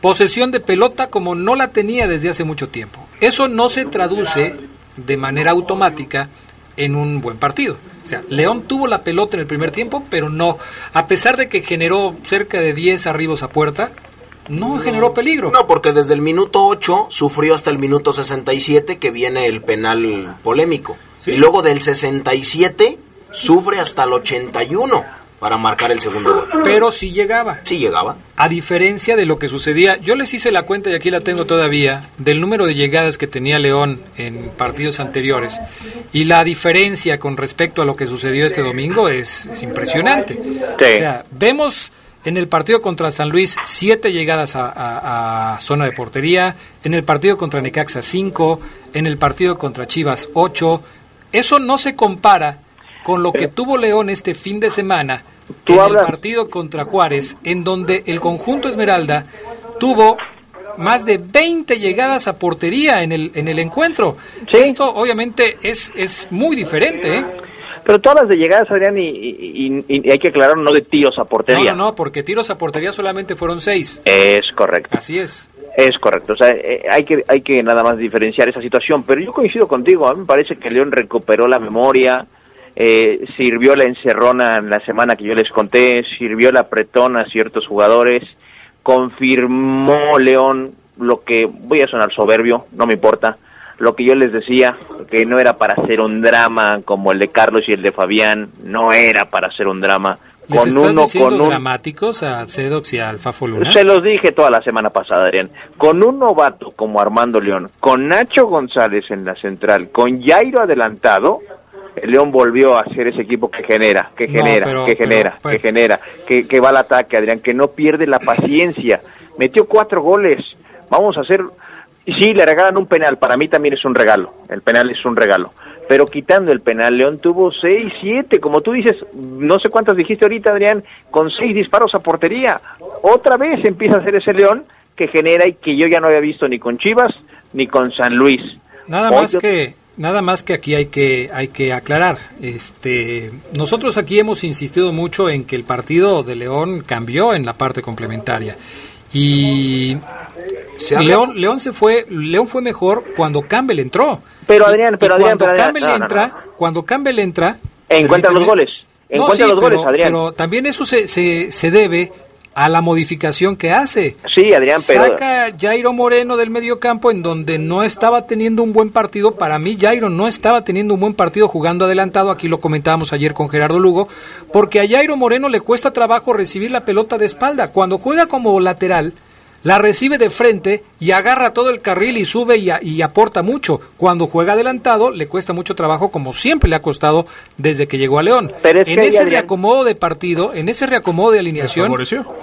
Posesión de pelota como no la tenía desde hace mucho tiempo. Eso no se traduce de manera automática en un buen partido. O sea, León tuvo la pelota en el primer tiempo, pero no, a pesar de que generó cerca de 10 arribos a puerta, no generó peligro. No, porque desde el minuto 8 sufrió hasta el minuto 67 que viene el penal polémico. Y luego del 67 sufre hasta el 81 para marcar el segundo gol. Pero sí llegaba. Sí llegaba. A diferencia de lo que sucedía, yo les hice la cuenta y aquí la tengo todavía, del número de llegadas que tenía León en partidos anteriores. Y la diferencia con respecto a lo que sucedió este domingo es, es impresionante. O sea, vemos en el partido contra San Luis siete llegadas a, a- a zona de portería, en el partido contra Necaxa cinco, en el partido contra Chivas ocho. Eso no se compara con lo que tuvo León este fin de semana en el partido contra Juárez, en donde el conjunto Esmeralda tuvo más de 20 llegadas a portería en el, en el encuentro. Esto obviamente es, es muy diferente. ¿eh? Pero todas las de llegadas, Adrián, y, y- y- y hay que aclarar, no de tiros a portería. no, no, porque tiros a portería solamente fueron seis. Es correcto. Así es. Es correcto, o sea, eh, hay que hay que nada más diferenciar esa situación, pero yo coincido contigo, a mí me parece que León recuperó la memoria, eh, sirvió la encerrona en la semana que yo les conté, sirvió la apretona a ciertos jugadores, confirmó León lo que, voy a sonar soberbio, no me importa, lo que yo les decía, que no era para hacer un drama como el de Carlos y el de Fabián, no era para hacer un drama, ¿Les con estás uno, diciendo con un dramáticos a Cedox y al Fafo Luna? se los dije toda la semana pasada, Adrián. Con un novato como Armando León, con Nacho González en la central, con Jairo adelantado, el León volvió a ser ese equipo que genera, que No, genera, pero- que genera, pero- que genera, que, que va al ataque, Adrián, que no pierde la paciencia. Metió cuatro goles. Vamos a hacer... y Sí, le regalan un penal. Para mí también es un regalo. El penal es un regalo. Pero quitando el penal, León tuvo seis, siete, como tú dices, no sé cuántas dijiste ahorita, Adrián, con seis disparos a portería. Otra vez empieza a ser ese León que genera y que yo ya no había visto ni con Chivas ni con San Luis. Nada Hoy más yo- que nada más que aquí hay que hay que aclarar. Este, nosotros aquí hemos insistido mucho en que el partido de León cambió en la parte complementaria y León León se fue León fue mejor cuando Campbell entró. Pero Adrián, pero Adrián, cuando pero Adrián, Campbell no, no, entra, no. cuando Campbell entra, Encuentra los goles. No, Encuentra sí, los goles, Adrián. Pero también eso se, se, se debe a la modificación que hace. Sí, Adrián, pero... Saca a Jairo Moreno del mediocampo en donde no estaba teniendo un buen partido. Para mí, Jairo no estaba teniendo un buen partido jugando adelantado. Aquí lo comentábamos ayer con Gerardo Lugo. Porque a Jairo Moreno le cuesta trabajo recibir la pelota de espalda. Cuando juega como lateral, la recibe de frente y agarra todo el carril y sube y, a- y aporta mucho. Cuando juega adelantado, le cuesta mucho trabajo, como siempre le ha costado desde que llegó a León. Pero es en ese Adrián- reacomodo de partido, en ese reacomodo de alineación.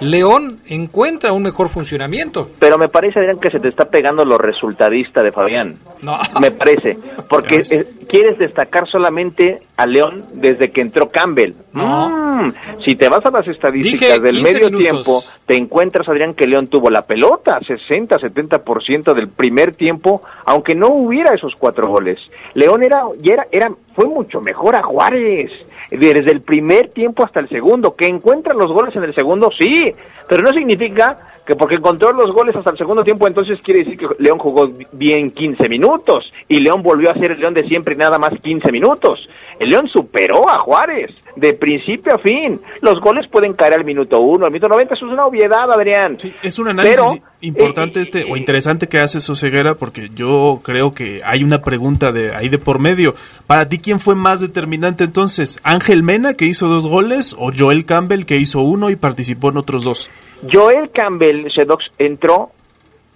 León encuentra un mejor funcionamiento. Pero me parece, Adrián, que se te está pegando lo resultadista de Fabián. No. Me parece. Porque eh, quieres destacar solamente a León desde que entró Campbell. Mm, si te vas a las estadísticas Dije del 15 medio minutos. tiempo, te encuentras, Adrián, que León tuvo la pelota, 60, 70% del primer tiempo, aunque no hubiera esos cuatro goles. León era, ya era, era, fue mucho mejor a Juárez. Desde el primer tiempo hasta el segundo, que encuentra los goles en el segundo, sí, pero no significa que porque encontró los goles hasta el segundo tiempo, entonces quiere decir que León jugó bien 15 minutos y León volvió a ser el León de siempre y nada más 15 minutos. El León superó a Juárez de principio a fin. Los goles pueden caer al minuto uno, al minuto 90, eso es una obviedad, Adrián. Es un análisis Pero, importante este o interesante que hace Soseguera porque yo creo que hay una pregunta de ahí de por medio. Para ti quién fue más determinante entonces, Ángel Mena que hizo dos goles o Joel Campbell que hizo uno y participó en otros dos. Joel Campbell, Sedox, entró,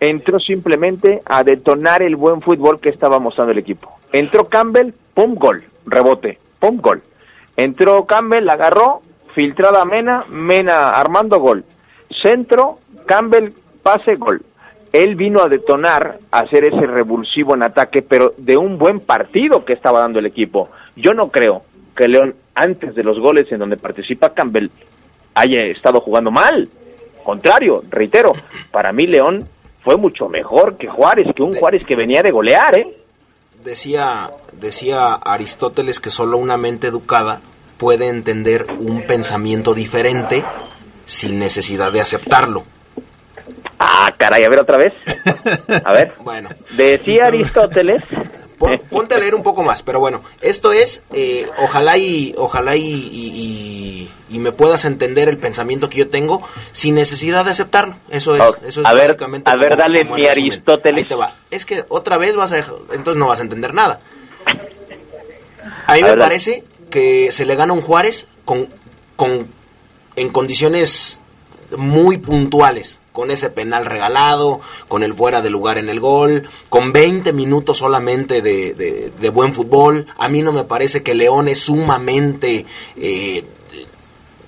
entró simplemente a detonar el buen fútbol que estaba mostrando el equipo. Entró Campbell, pum, gol, rebote, pum, gol. Entró Campbell, agarró, filtrada Mena, Mena armando gol. Centro, Campbell, pase, gol. Él vino a detonar, a hacer ese revulsivo en ataque, pero de un buen partido que estaba dando el equipo. Yo no creo que León, antes de los goles en donde participa Campbell, haya estado jugando mal. Contrario, reitero, para mí León fue mucho mejor que Juárez, que un Juárez que venía de golear, ¿eh? Decía, decía Aristóteles que solo una mente educada puede entender un pensamiento diferente sin necesidad de aceptarlo. Ah, caray, a ver otra vez. A ver. Bueno. Decía Aristóteles. Pon- ponte a leer un poco más, pero bueno, esto es, eh, ojalá y, ojalá y, y- y me puedas entender el pensamiento que yo tengo sin necesidad de aceptarlo. Eso es, Ok, eso es a ver, básicamente a ver, dale mi. Aristóteles. Ahí te va. Es que otra vez vas a dejar- entonces no vas a entender nada. A mí A me ver, parece que se le gana un Juárez con, con en condiciones muy puntuales, con ese penal regalado, con el fuera de lugar en el gol, con 20 minutos solamente de, de- de buen fútbol. A mí no me parece que León es sumamente eh,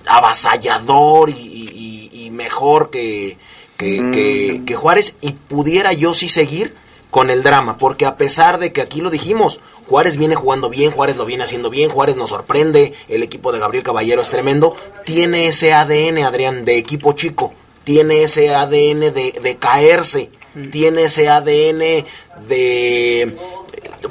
avasallador y, y- y- y mejor que, que, que- que Juárez y pudiera yo sí seguir con el drama, porque a pesar de que aquí lo dijimos, Juárez viene jugando bien, Juárez lo viene haciendo bien, Juárez nos sorprende, el equipo de Gabriel Caballero es tremendo, tiene ese ADN, Adrián, de equipo chico, tiene ese ADN de, de caerse, tiene ese ADN de eh,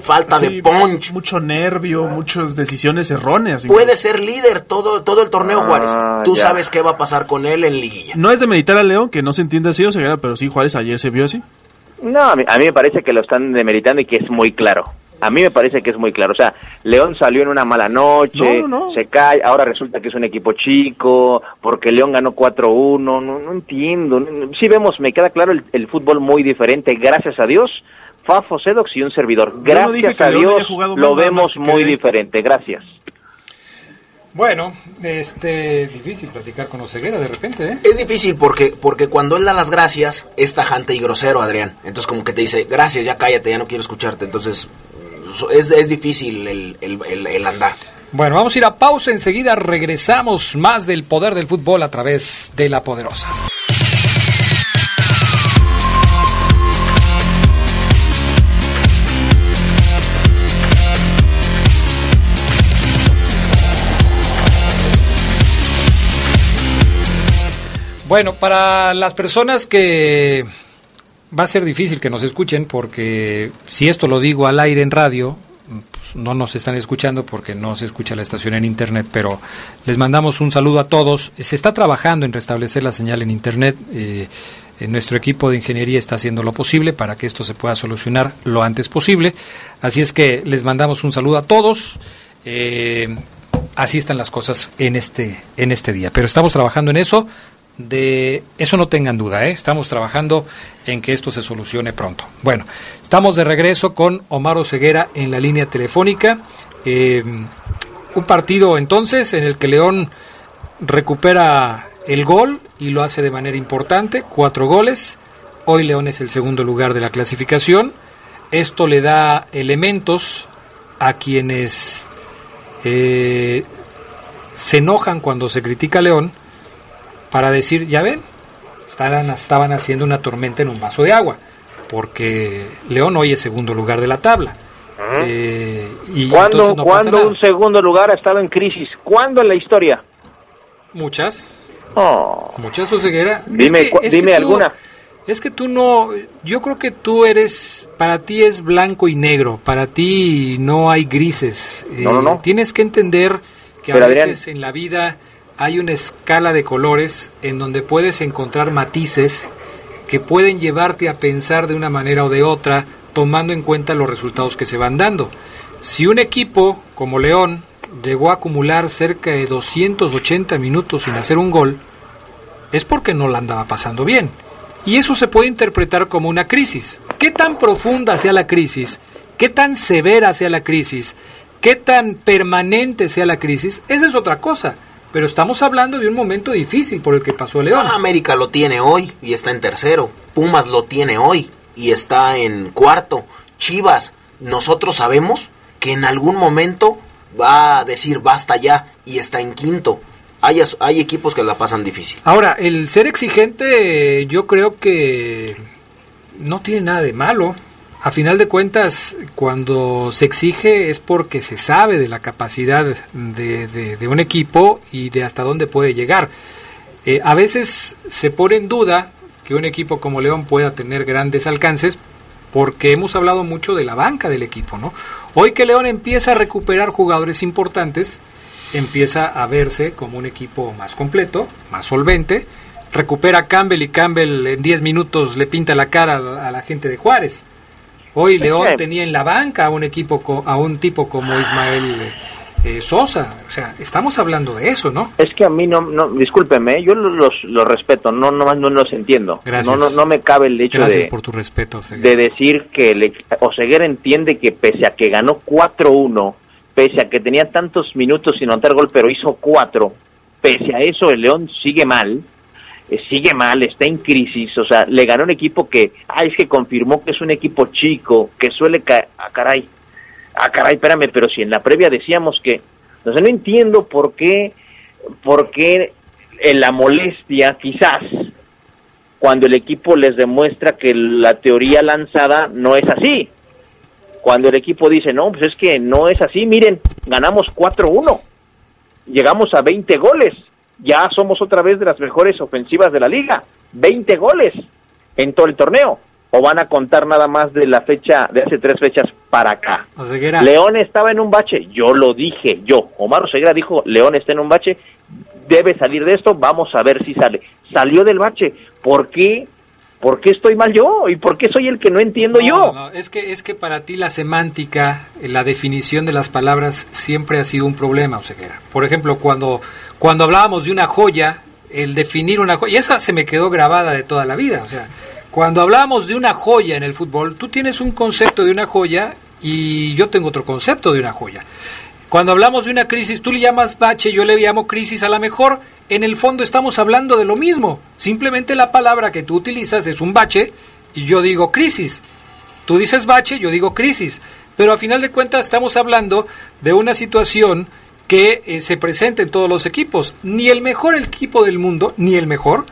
falta Sí, de punch. Mucho nervio, muchas decisiones erróneas. Puede ser líder todo, todo el torneo Ah, Juárez. Tú ya. sabes qué va a pasar con él en liguilla. No es de meditar a León, que no se entiende así o sea, pero sí Juárez ayer se vio así. No, a mí, a mí me parece que lo están demeritando y que es muy claro. A mí me parece que es muy claro. O sea, León salió en una mala noche, No, no. se cae, ahora resulta que es un equipo chico, porque León ganó 4-1, no, no entiendo. Sí vemos, me queda claro el, el fútbol muy diferente, gracias a Dios. Fafo Sedox y un servidor. Gracias a Dios lo vemos muy diferente, gracias. Bueno, este difícil platicar con Oseguera de repente, ¿eh? Es difícil porque, porque cuando él da las gracias es tajante y grosero, Adrián. Entonces como que te dice, gracias, ya cállate, ya no quiero escucharte. Entonces es, es difícil el, el- el- el andar. Bueno, vamos a ir a pausa, enseguida regresamos más del poder del fútbol a través de la poderosa. Bueno, para las personas que va a ser difícil que nos escuchen porque si esto lo digo al aire en radio, pues, no nos están escuchando porque no se escucha la estación en internet, pero les mandamos un saludo a todos. Se está trabajando en restablecer la señal en internet. eh, nuestro equipo de ingeniería está haciendo lo posible para que esto se pueda solucionar lo antes posible. Así es que les mandamos un saludo a todos. Eh, así están las cosas en este, en este día. Pero estamos trabajando en eso. De eso no tengan duda, ¿eh? estamos trabajando en que esto se solucione pronto. Bueno, estamos de regreso con Omar Oseguera en la línea telefónica. Eh, un partido entonces en el que León recupera el gol y lo hace de manera importante, cuatro goles. Hoy León es el segundo lugar de la clasificación. Esto le da elementos a quienes eh, se enojan cuando se critica León para decir, ya ven, estaban, estaban haciendo una tormenta en un vaso de agua, porque León hoy es segundo lugar de la tabla. Eh, y ¿Cuándo, no pasa ¿cuándo nada. un segundo lugar ha estado en crisis? ¿Cuándo en la historia? Muchas. Oh. Muchas, Oseguera. Dime cu- dime tú- alguna. Es que tú no, yo creo que tú eres, para ti es blanco y negro, para ti no hay grises. Eh, No, no, no. Tienes que entender que Pero, a Adrián- veces en la vida hay una escala de colores en donde puedes encontrar matices que pueden llevarte a pensar de una manera o de otra, tomando en cuenta los resultados que se van dando. Si un equipo como León llegó a acumular cerca de 280 minutos sin hacer un gol, es porque no la andaba pasando bien. Y eso se puede interpretar como una crisis. ¿Qué tan profunda sea la crisis? ¿Qué tan severa sea la crisis? ¿Qué tan permanente sea la crisis? Esa es otra cosa. Pero estamos hablando de un momento difícil por el que pasó León. Ah, América lo tiene hoy y está en tercero. Pumas lo tiene hoy y está en cuarto. Chivas, nosotros sabemos que en algún momento va a decir basta ya y está en quinto. Hay, hay equipos que la pasan difícil. Ahora, el ser exigente yo creo que no tiene nada de malo. A final de cuentas, cuando se exige es porque se sabe de la capacidad de, un equipo y de hasta dónde puede llegar. Eh, a veces se pone en duda que un equipo como León pueda tener grandes alcances porque hemos hablado mucho de la banca del equipo, ¿no? Hoy que León empieza a recuperar jugadores importantes, empieza a verse como un equipo más completo, más solvente, recupera Campbell y Campbell en 10 minutos le pinta la cara a la gente de Juárez. Hoy León tenía en la banca a un equipo a un tipo como Ismael eh, Sosa. O sea, estamos hablando de eso, ¿no? Es que a mí no, no discúlpeme, yo los, los respeto, no, no, no los entiendo. Gracias. No, no, no me cabe el hecho Gracias de, por tu respeto, Oseguera. de decir que el, Oseguera entiende que pese a que ganó 4-1, pese a que tenía tantos minutos sin anotar gol, pero hizo 4, pese a eso el León sigue mal, eh, sigue mal, está en crisis, o sea, le ganó un equipo que, ay, es que confirmó que es un equipo chico, que suele caer, ah, caray, ah, caray, espérame, pero si en la previa decíamos que, o sea, no entiendo por qué, por qué en la molestia, quizás, cuando el equipo les demuestra que la teoría lanzada no es así. Cuando el equipo dice, no, pues es que no es así, miren, ganamos 4-1, llegamos a 20 goles, ya somos otra vez de las mejores ofensivas de la liga, 20 goles en todo el torneo. O van a contar nada más de la fecha, de hace tres fechas para acá. Oseguera. León estaba en un bache, yo lo dije, yo. Omar Oseguera dijo, León está en un bache, debe salir de esto, vamos a ver si sale. Salió del bache, ¿por qué? ¿Por qué estoy mal yo? ¿Y por qué soy el que no entiendo No, yo? no, es que es que para ti la semántica, eh, la definición de las palabras siempre ha sido un problema, Oseguera. Por ejemplo, cuando cuando hablábamos de una joya, el definir una joya, y esa se me quedó grabada de toda la vida, o sea, cuando hablábamos de una joya en el fútbol, tú tienes un concepto de una joya y yo tengo otro concepto de una joya. Cuando hablamos de una crisis, tú le llamas bache, yo le llamo crisis, a lo mejor en el fondo estamos hablando de lo mismo. Simplemente la palabra que tú utilizas es un bache y yo digo crisis. Tú dices bache, yo digo crisis. Pero a final de cuentas estamos hablando de una situación que eh, se presenta en todos los equipos. Ni el mejor equipo del mundo, ni el mejor,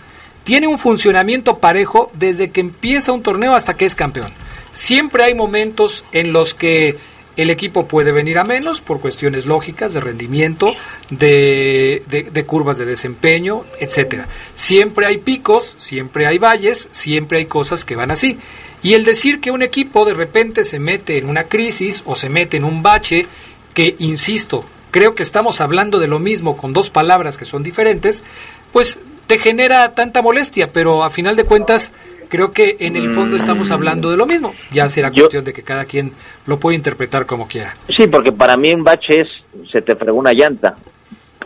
tiene un funcionamiento parejo desde que empieza un torneo hasta que es campeón. Siempre hay momentos en los que el equipo puede venir a menos por cuestiones lógicas de rendimiento, de, de- curvas de desempeño, etcétera. Siempre hay picos, siempre hay valles, siempre hay cosas que van así. Y el decir que un equipo de repente se mete en una crisis o se mete en un bache, que insisto, creo que estamos hablando de lo mismo con dos palabras que son diferentes, pues te genera tanta molestia, pero a final de cuentas creo que en el fondo estamos hablando de lo mismo. Ya será cuestión de que cada quien lo pueda interpretar como quiera. Sí, porque para mí un bache es se te fregó una llanta.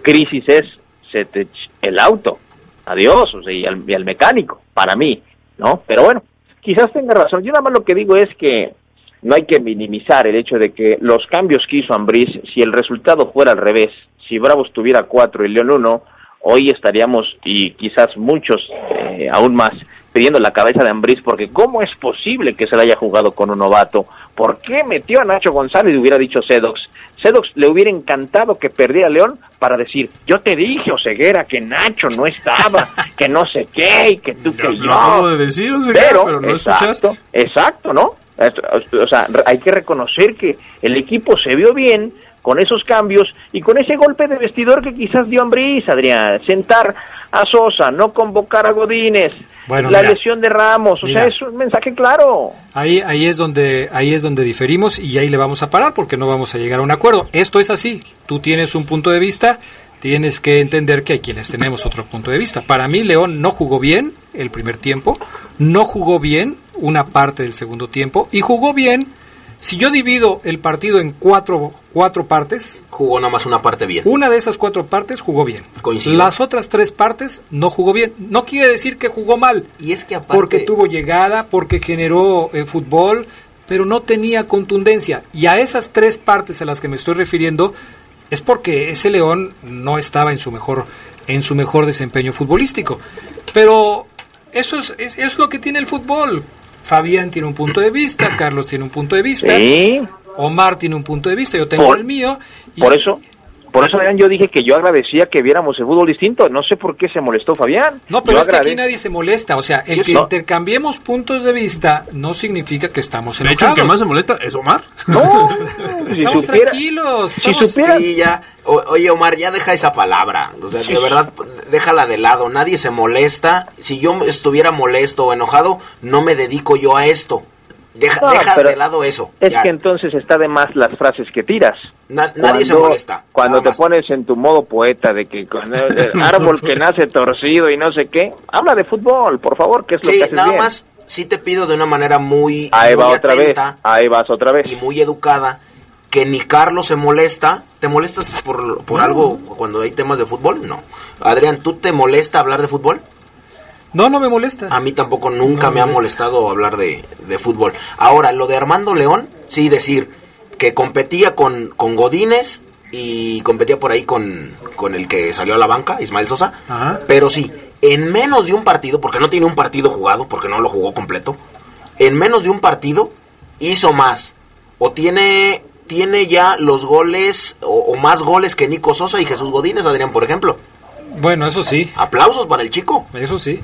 Crisis es se te el auto. Adiós, o sea, y al, y al mecánico, para mí, ¿no? Pero bueno, quizás tenga razón. Yo nada más lo que digo es que no hay que minimizar el hecho de que los cambios que hizo Ambriz, si el resultado fuera al revés, si Bravos tuviera cuatro y León uno, hoy estaríamos, y quizás muchos eh, aún más, pidiendo la cabeza de Ambriz, porque ¿cómo es posible que se le haya jugado con un novato? ¿Por qué metió a Nacho González y hubiera dicho Sedox? Sedox le hubiera encantado que perdiera a León para decir, yo te dije, Oseguera, que Nacho no estaba, que no sé qué, y que tú que yo. lo acabo de decir, Oseguera, pero no exacto, escuchaste. Exacto, ¿no? O sea, hay que reconocer que el equipo se vio bien con esos cambios y con ese golpe de vestidor que quizás dio Ambriz, Adrián. Sentar a Sosa, no convocar a Godínez, Bueno, la mira. lesión de Ramos, o Mira. sea, es un mensaje claro. Ahí, ahí es donde, ahí es donde diferimos y ahí le vamos a parar porque no vamos a llegar a un acuerdo. Esto es así. Tú tienes un punto de vista, tienes que entender que hay quienes tenemos otro punto de vista. Para mí, León no jugó bien el primer tiempo, no jugó bien una parte del segundo tiempo y jugó bien. Si yo divido el partido en cuatro, cuatro partes, Jugó nada más una parte bien. una de esas cuatro partes jugó bien. Coincido. Las otras tres partes no jugó bien. No quiere decir que jugó mal. Y es que aparte... Porque tuvo llegada, porque generó eh, fútbol, pero no tenía contundencia. Y a esas tres partes a las que me estoy refiriendo es porque ese León no estaba en su mejor en su mejor desempeño futbolístico. Pero eso es, es, es lo que tiene el fútbol. Fabián tiene un punto de vista, Carlos tiene un punto de vista, Sí, Omar tiene un punto de vista, yo tengo Por- el mío. y- por eso, por eso Adrián, yo dije que yo agradecía que viéramos el fútbol distinto. No sé por qué se molestó Fabián. No, pero Yo es que aquí nadie se molesta. O sea, el que no. intercambiemos puntos de vista no significa que estamos De hecho, el enojados. que más se molesta es Omar. No, si Estamos supiera- tranquilos. si estamos- supiera- Sí, ya. O- oye, Omar, ya deja esa palabra. O sea, de verdad, déjala de lado. Nadie se molesta. Si yo estuviera molesto o enojado, no me dedico yo a esto. Deja, No, deja de lado eso. Es ya. que entonces está de más las frases que tiras. Na- nadie se molesta. Cuando te más. pones en tu modo poeta de que con el, el árbol que nace torcido y no sé qué, habla de fútbol, por favor, que es lo Sí, que haces nada bien. más sí te pido de una manera muy, Ahí muy va otra vez, ahí vas otra vez. y muy educada que ni Carlos se molesta. ¿Te molestas por, por algo cuando hay temas de fútbol? No. Adrián, ¿tú te molesta hablar de fútbol? No, no me molesta. A mí tampoco nunca me, ha molestado hablar de, de, fútbol. Ahora, lo de Armando León, sí decir que competía con, con Godínez y competía por ahí con, con el que salió a la banca, Ismael Sosa. Pero sí, en menos de un partido, porque no tiene un partido jugado, porque no lo jugó completo, en menos de un partido hizo más. O tiene, tiene ya los goles, o, o más goles que Nico Sosa y Jesús Godínez, Adrián, por ejemplo. Bueno, eso sí. Aplausos para el chico. Eso sí.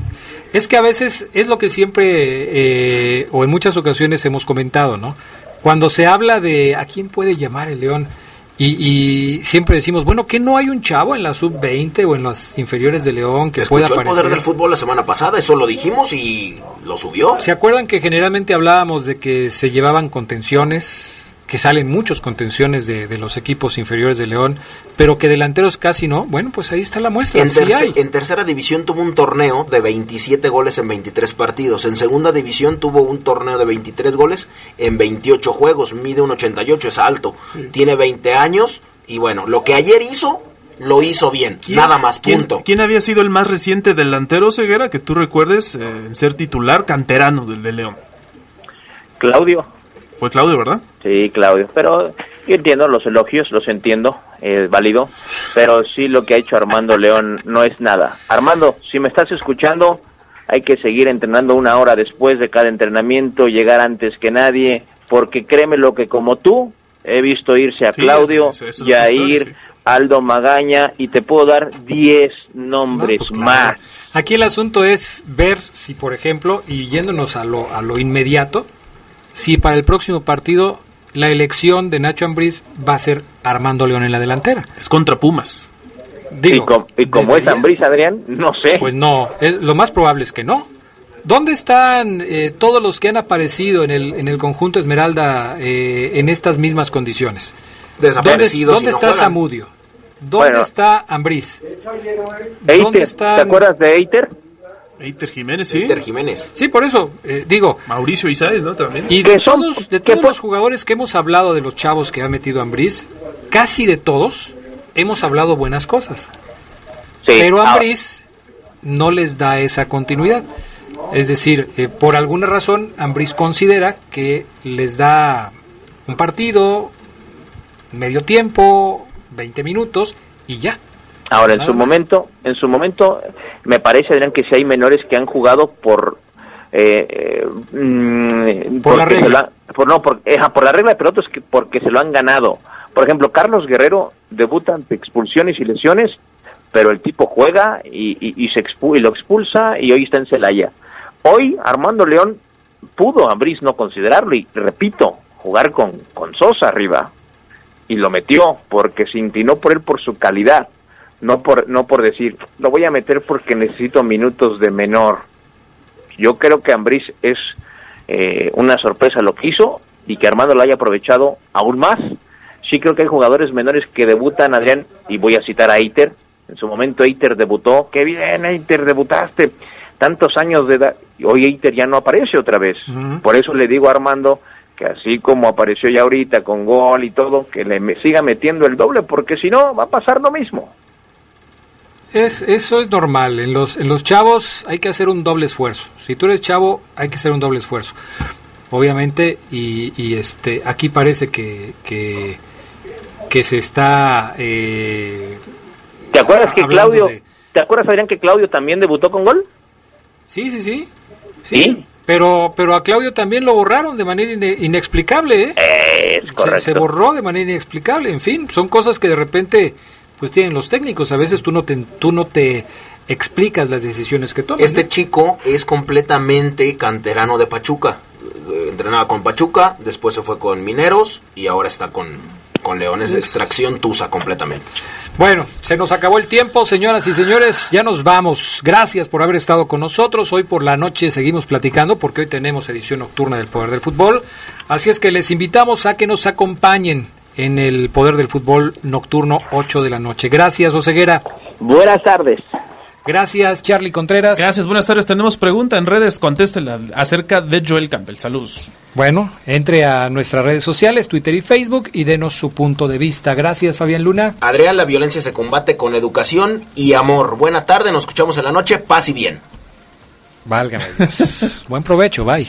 Es que a veces es lo que siempre, eh, o en muchas ocasiones hemos comentado, ¿no? Cuando se habla de a quién puede llamar el León, y, y siempre decimos, bueno, que no hay un chavo en la sub-20 o en las inferiores de León que pueda aparecer. el poder del fútbol la semana pasada, eso lo dijimos y lo subió. ¿Se acuerdan que generalmente hablábamos de que se llevaban contenciones? Que salen muchos contenciones de, de, los equipos inferiores de León, pero que delanteros casi no. Bueno, pues ahí está la muestra. En, sí tercer, hay. en tercera división tuvo un torneo de 27 goles en 23 partidos. En segunda división tuvo un torneo de 23 goles en 28 juegos. Mide un 88, es alto. Sí. Tiene 20 años y bueno, lo que ayer hizo lo hizo bien, nada más, punto. ¿quién, ¿quién, había sido el más reciente delantero, Ceguera, que tú recuerdes eh, en ser titular canterano del de León? Claudio. Fue Claudio, ¿verdad? Sí, Claudio. Pero yo entiendo los elogios, los entiendo, es válido. Pero sí lo que ha hecho Armando León no es nada. Armando, si me estás escuchando, hay que seguir entrenando una hora después de cada entrenamiento, llegar antes que nadie, porque créeme lo que como tú he visto irse a sí, Claudio, eso, eso, Yair, sí. Aldo Magaña y te puedo dar 10 nombres no, pues claro. más. Aquí el asunto es ver si, por ejemplo, y yéndonos a lo, a lo inmediato, si para el próximo partido la elección de Nacho Ambriz va a ser Armando León en la delantera. Es contra Pumas. Digo, y, com y como debería, es Ambriz, Adrián, no sé. Pues no, es, lo más probable es que no. ¿Dónde están eh, todos los que han aparecido en el, en el conjunto Esmeralda eh, en estas mismas condiciones? Desaparecidos. ¿Dónde, dónde no está Zamudio? ¿Dónde bueno. está Ambriz? ¿Dónde está? ¿Te acuerdas de Eiter? Eiter Jiménez, sí. Eiter Jiménez. Sí, por eso, eh, digo. Mauricio Isaez, ¿no? También. Y de todos, de todos los jugadores que hemos hablado de los chavos que ha metido Ambriz, casi de todos hemos hablado buenas cosas. Sí, Pero Ambriz no les da esa continuidad. Es decir, eh, por alguna razón, Ambriz considera que les da un partido, medio tiempo, 20 minutos y ya. Ahora, en su momento, en su momento, me parece, Adrián, que si hay menores que han jugado por... Eh, mm, por la regla. Por, no, por, eh, por la regla, pero otros que porque se lo han ganado. Por ejemplo, Carlos Guerrero debuta ante expulsiones y lesiones, pero el tipo juega y, y, y se expu y lo expulsa y hoy está en Celaya. Hoy Armando León pudo a Brice no considerarlo y repito, jugar con, con Sosa arriba y lo metió porque se inclinó por él por su calidad no por no por decir lo voy a meter porque necesito minutos de menor. Yo creo que Ambriz es eh, una sorpresa lo que hizo y que Armando lo haya aprovechado aún más. Sí creo que hay jugadores menores que debutan Adrián y voy a citar a Eiter. En su momento Eiter debutó. Qué bien Eiter debutaste. Tantos años de edad hoy Eiter ya no aparece otra vez. Uh -huh. por eso le digo a Armando que así como apareció ya ahorita con gol y todo, que le siga metiendo el doble, porque si no va a pasar lo mismo. Es, eso es normal. En los, en los chavos hay que hacer un doble esfuerzo. Si tú eres chavo, hay que hacer un doble esfuerzo. Obviamente, y, y este aquí parece que, que, que se está. Eh, ¿Te acuerdas que Claudio. De... ¿Te acuerdas, Adrián, que Claudio también debutó con gol? Sí, sí, sí. Sí. ¿Sí? Pero, pero a Claudio también lo borraron de manera ine inexplicable, ¿eh? Es correcto. Se, se, borró de manera inexplicable. En fin, son cosas que de repente pues tienen los técnicos. A veces tú no te, tú no te explicas las decisiones que toman. Este ¿eh? chico es completamente canterano de Pachuca. Entrenaba con Pachuca, después se fue con Mineros y ahora está con, con Leones de extracción Tusa completamente. Bueno, se nos acabó el tiempo, señoras y señores, ya nos vamos. Gracias por haber estado con nosotros. Hoy por la noche seguimos platicando porque hoy tenemos edición nocturna del Poder del Fútbol. Así es que les invitamos a que nos acompañen en el Poder del Fútbol nocturno 8 de la noche. Gracias, Oseguera. Buenas tardes. Gracias, Charlie Contreras. Gracias, buenas tardes. Tenemos pregunta en redes, contéstela acerca de Joel Campbell. Saludos. Bueno, entre a nuestras redes sociales, Twitter y Facebook, y denos su punto de vista. Gracias, Fabián Luna. Adrián, la violencia se combate con educación y amor. Buena tarde, nos escuchamos en la noche. Paz y bien. Válgame Dios. Buen provecho, bye.